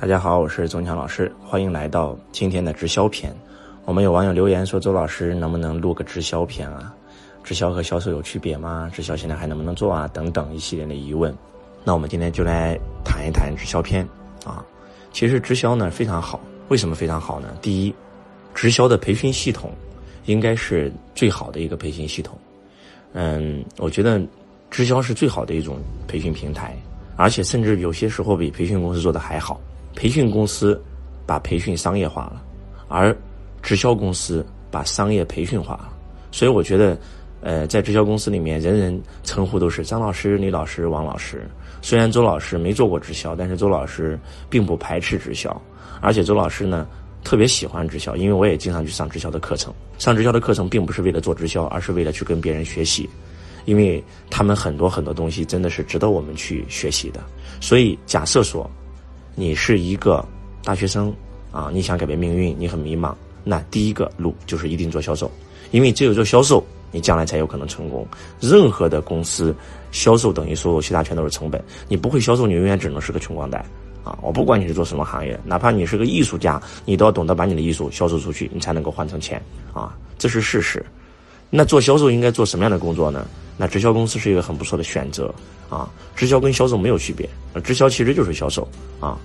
大家好，我是钟强老师，欢迎来到今天的直销篇。我们有网友留言说，周老师能不能录个直销篇啊？直销和销售有区别吗？直销现在还能不能做啊？等等一系列的疑问。那我们今天就来谈一谈直销篇啊。其实直销呢非常好，为什么非常好呢？第一，直销的培训系统应该是最好的一个培训系统。嗯，我觉得直销是最好的一种培训平台，而且甚至有些时候比培训公司做的还好。培训公司把培训商业化了，而直销公司把商业培训化了。所以我觉得，呃，在直销公司里面，人人称呼都是张老师、李老师、王老师。虽然周老师没做过直销，但是周老师并不排斥直销，而且周老师呢特别喜欢直销，因为我也经常去上直销的课程。上直销的课程并不是为了做直销，而是为了去跟别人学习，因为他们很多很多东西真的是值得我们去学习的。所以假设说。你是一个大学生啊，你想改变命运，你很迷茫，那第一个路就是一定做销售，因为只有做销售，你将来才有可能成功。任何的公司，销售等于所有其他全都是成本，你不会销售，你永远只能是个穷光蛋啊！我不管你是做什么行业，哪怕你是个艺术家，你都要懂得把你的艺术销售出去，你才能够换成钱啊，这是事实。那做销售应该做什么样的工作呢？那直销公司是一个很不错的选择啊！直销跟销售没有区别，直销其实就是销售啊，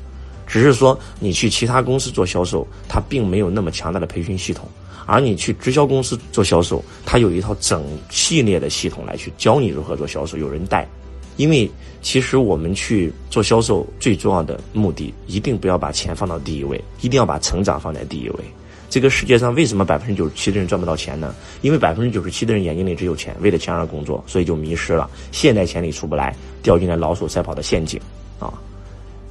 只是说你去其他公司做销售，它并没有那么强大的培训系统，而你去直销公司做销售，它有一套整系列的系统来去教你如何做销售，有人带。因为其实我们去做销售最重要的目的，一定不要把钱放到第一位，一定要把成长放在第一位。这个世界上为什么百分之九十七的人赚不到钱呢？因为百分之九十七的人眼睛里只有钱，为了钱而工作，所以就迷失了，现在钱里出不来，掉进了老鼠赛跑的陷阱啊！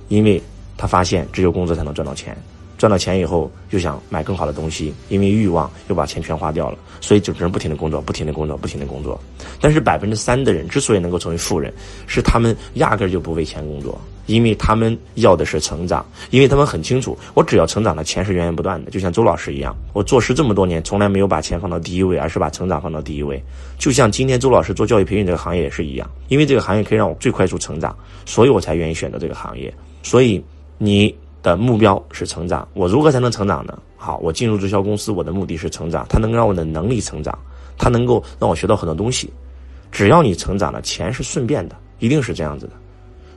因为他发现只有工作才能赚到钱。赚到钱以后，又想买更好的东西，因为欲望又把钱全花掉了，所以就只能不停的工作，不停的工作，不停的工作。但是百分之三的人之所以能够成为富人，是他们压根儿就不为钱工作，因为他们要的是成长，因为他们很清楚，我只要成长了，钱是源源不断的。就像周老师一样，我做事这么多年，从来没有把钱放到第一位，而是把成长放到第一位。就像今天周老师做教育培训这个行业也是一样，因为这个行业可以让我最快速成长，所以我才愿意选择这个行业。所以你。的目标是成长，我如何才能成长呢？好，我进入直销公司，我的目的是成长，它能让我的能力成长，它能够让我学到很多东西。只要你成长了，钱是顺便的，一定是这样子的。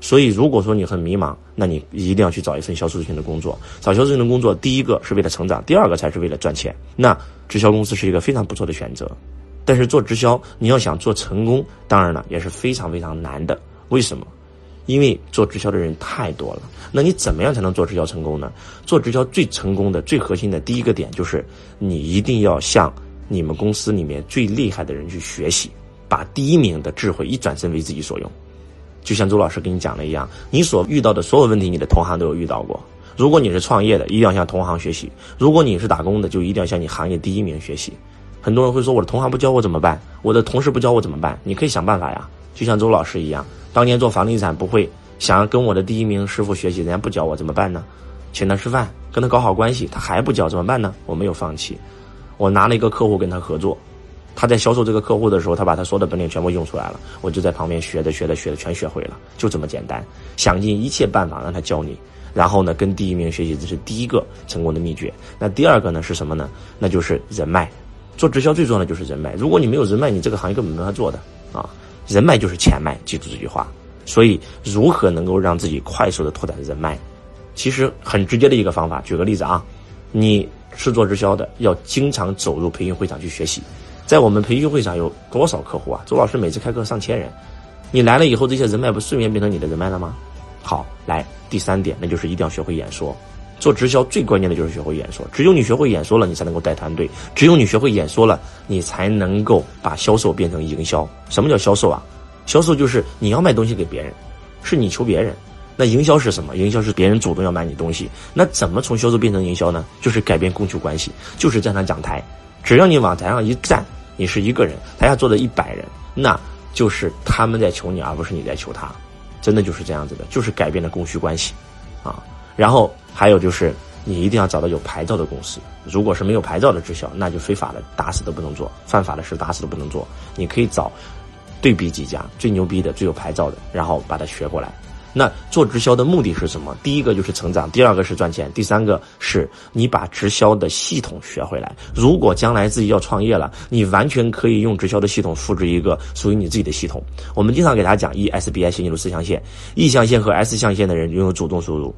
所以，如果说你很迷茫，那你一定要去找一份销售型的工作。找销售型的工作，第一个是为了成长，第二个才是为了赚钱。那直销公司是一个非常不错的选择。但是做直销，你要想做成功，当然了，也是非常非常难的。为什么？因为做直销的人太多了，那你怎么样才能做直销成功呢？做直销最成功的、最核心的第一个点就是，你一定要向你们公司里面最厉害的人去学习，把第一名的智慧一转身为自己所用。就像周老师跟你讲的一样，你所遇到的所有问题，你的同行都有遇到过。如果你是创业的，一定要向同行学习；如果你是打工的，就一定要向你行业第一名学习。很多人会说，我的同行不教我怎么办？我的同事不教我怎么办？你可以想办法呀。就像周老师一样，当年做房地产不会，想要跟我的第一名师傅学习，人家不教我怎么办呢？请他吃饭，跟他搞好关系，他还不教怎么办呢？我没有放弃，我拿了一个客户跟他合作，他在销售这个客户的时候，他把他所有的本领全部用出来了，我就在旁边学的学的学的全学会了，就这么简单，想尽一切办法让他教你，然后呢跟第一名学习，这是第一个成功的秘诀。那第二个呢是什么呢？那就是人脉，做直销最重要的就是人脉，如果你没有人脉，你这个行业根本没法做的啊。人脉就是钱脉，记住这句话。所以，如何能够让自己快速的拓展人脉？其实很直接的一个方法。举个例子啊，你是做直销的，要经常走入培训会场去学习。在我们培训会场有多少客户啊？周老师每次开课上千人，你来了以后，这些人脉不瞬间变成你的人脉了吗？好，来第三点，那就是一定要学会演说。做直销最关键的就是学会演说，只有你学会演说了，你才能够带团队；只有你学会演说了，你才能够把销售变成营销。什么叫销售啊？销售就是你要卖东西给别人，是你求别人。那营销是什么？营销是别人主动要买你东西。那怎么从销售变成营销呢？就是改变供求关系，就是站上讲台。只要你往台上一站，你是一个人，台下坐着一百人，那就是他们在求你，而不是你在求他。真的就是这样子的，就是改变了供需关系，啊。然后还有就是，你一定要找到有牌照的公司。如果是没有牌照的直销，那就非法的，打死都不能做；犯法的事，打死都不能做。你可以找对比几家最牛逼的、最有牌照的，然后把它学过来。那做直销的目的是什么？第一个就是成长，第二个是赚钱，第三个是你把直销的系统学回来。如果将来自己要创业了，你完全可以用直销的系统复制一个属于你自己的系统。我们经常给大家讲 E S B I 线进入四象限，E 象限和 S 象限的人拥有主动收入，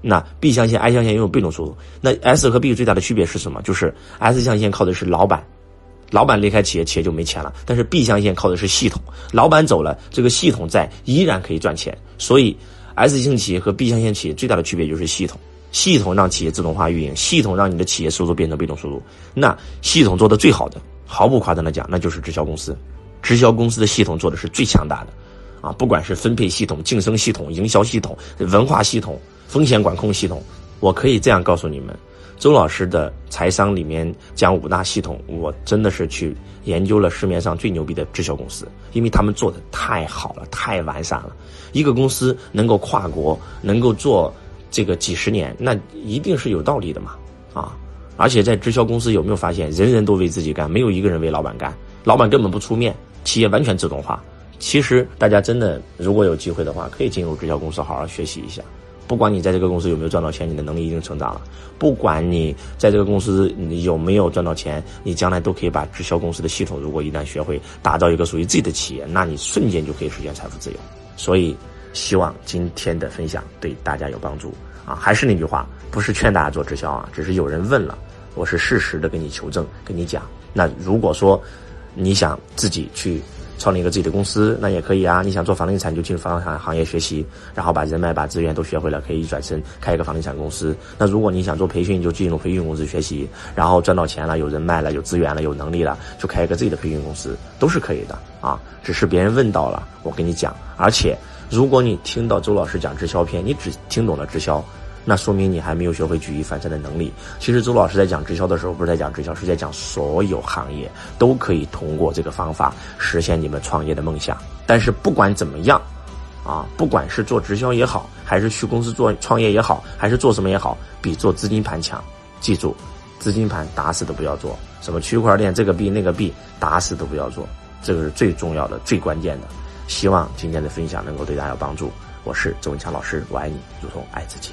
那 B 象限、I 象限拥有被动收入。那 S 和 B 最大的区别是什么？就是 S 象限靠的是老板。老板离开企业，企业就没钱了。但是 B 象限靠的是系统，老板走了，这个系统在，依然可以赚钱。所以 S 型企业和 B 象限企业最大的区别就是系统，系统让企业自动化运营，系统让你的企业收入变成被动收入。那系统做的最好的，毫不夸张的讲，那就是直销公司。直销公司的系统做的是最强大的，啊，不管是分配系统、晋升系统、营销系统、文化系统、风险管控系统，我可以这样告诉你们。周老师的财商里面讲五大系统，我真的是去研究了市面上最牛逼的直销公司，因为他们做的太好了，太完善了。一个公司能够跨国，能够做这个几十年，那一定是有道理的嘛，啊！而且在直销公司有没有发现，人人都为自己干，没有一个人为老板干，老板根本不出面，企业完全自动化。其实大家真的如果有机会的话，可以进入直销公司好好学习一下。不管你在这个公司有没有赚到钱，你的能力已经成长了。不管你在这个公司有没有赚到钱，你将来都可以把直销公司的系统，如果一旦学会，打造一个属于自己的企业，那你瞬间就可以实现财富自由。所以，希望今天的分享对大家有帮助啊！还是那句话，不是劝大家做直销啊，只是有人问了，我是适时的跟你求证，跟你讲。那如果说你想自己去。创立一个自己的公司，那也可以啊。你想做房地产，就进入房地产行业学习，然后把人脉、把资源都学会了，可以一转身开一个房地产公司。那如果你想做培训，就进入培训公司学习，然后赚到钱了，有人脉了，有资源了，有能力了，就开一个自己的培训公司，都是可以的啊。只是别人问到了，我跟你讲。而且，如果你听到周老师讲直销篇，你只听懂了直销。那说明你还没有学会举一反三的能力。其实周老师在讲直销的时候，不是在讲直销，是在讲所有行业都可以通过这个方法实现你们创业的梦想。但是不管怎么样，啊，不管是做直销也好，还是去公司做创业也好，还是做什么也好，比做资金盘强。记住，资金盘打死都不要做，什么区块链这个币那个币打死都不要做，这个是最重要的、最关键的。希望今天的分享能够对大家有帮助。我是周文强老师，我爱你如同爱自己。